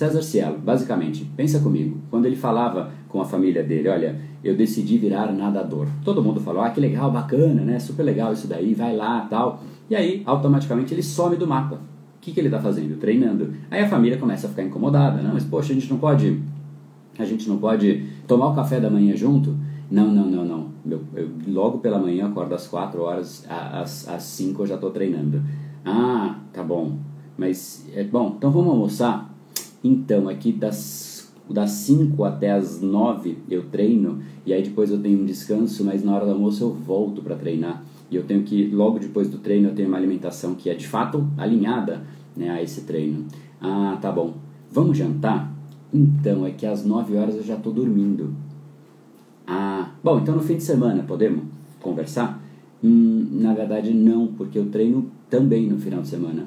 César Cielo, basicamente, pensa comigo, quando ele falava com a família dele, olha, eu decidi virar nadador. Todo mundo falou, ah, que legal, bacana, né? Super legal isso daí, vai lá, tal. E aí, automaticamente, ele some do mapa. O que, que ele está fazendo? Treinando. Aí a família começa a ficar incomodada, não, mas poxa, a gente não pode, a gente não pode tomar o café da manhã junto? Não, não, não, não. Eu, eu logo pela manhã acordo às 4 horas, às, às 5 eu já estou treinando. Ah, tá bom. Mas, é bom, então vamos almoçar? Então, aqui das, das 5 até as 9 eu treino, e aí depois eu tenho um descanso, mas na hora do almoço eu volto para treinar. E eu tenho que, logo depois do treino, eu tenho uma alimentação que é de fato alinhada né, a esse treino. Ah, tá bom. Vamos jantar? Então, é que às 9 horas eu já estou dormindo. Ah, bom, então no fim de semana podemos conversar? Hum, na verdade, não, porque eu treino também no final de semana.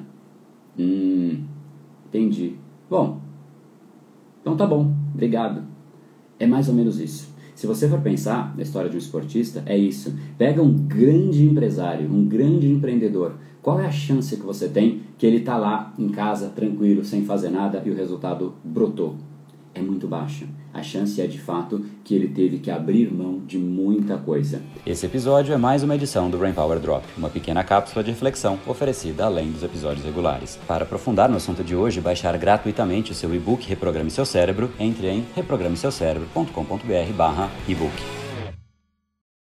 Hum, entendi. Bom, então tá bom, obrigado. É mais ou menos isso. Se você for pensar na história de um esportista, é isso. Pega um grande empresário, um grande empreendedor. Qual é a chance que você tem que ele está lá em casa, tranquilo, sem fazer nada e o resultado brotou? É muito baixa. A chance é de fato que ele teve que abrir mão de muita coisa. Esse episódio é mais uma edição do Brain Power Drop, uma pequena cápsula de reflexão oferecida além dos episódios regulares. Para aprofundar no assunto de hoje baixar gratuitamente o seu e-book Reprograme Seu Cérebro, entre em reprogrameseucerebro.com.br/ebook.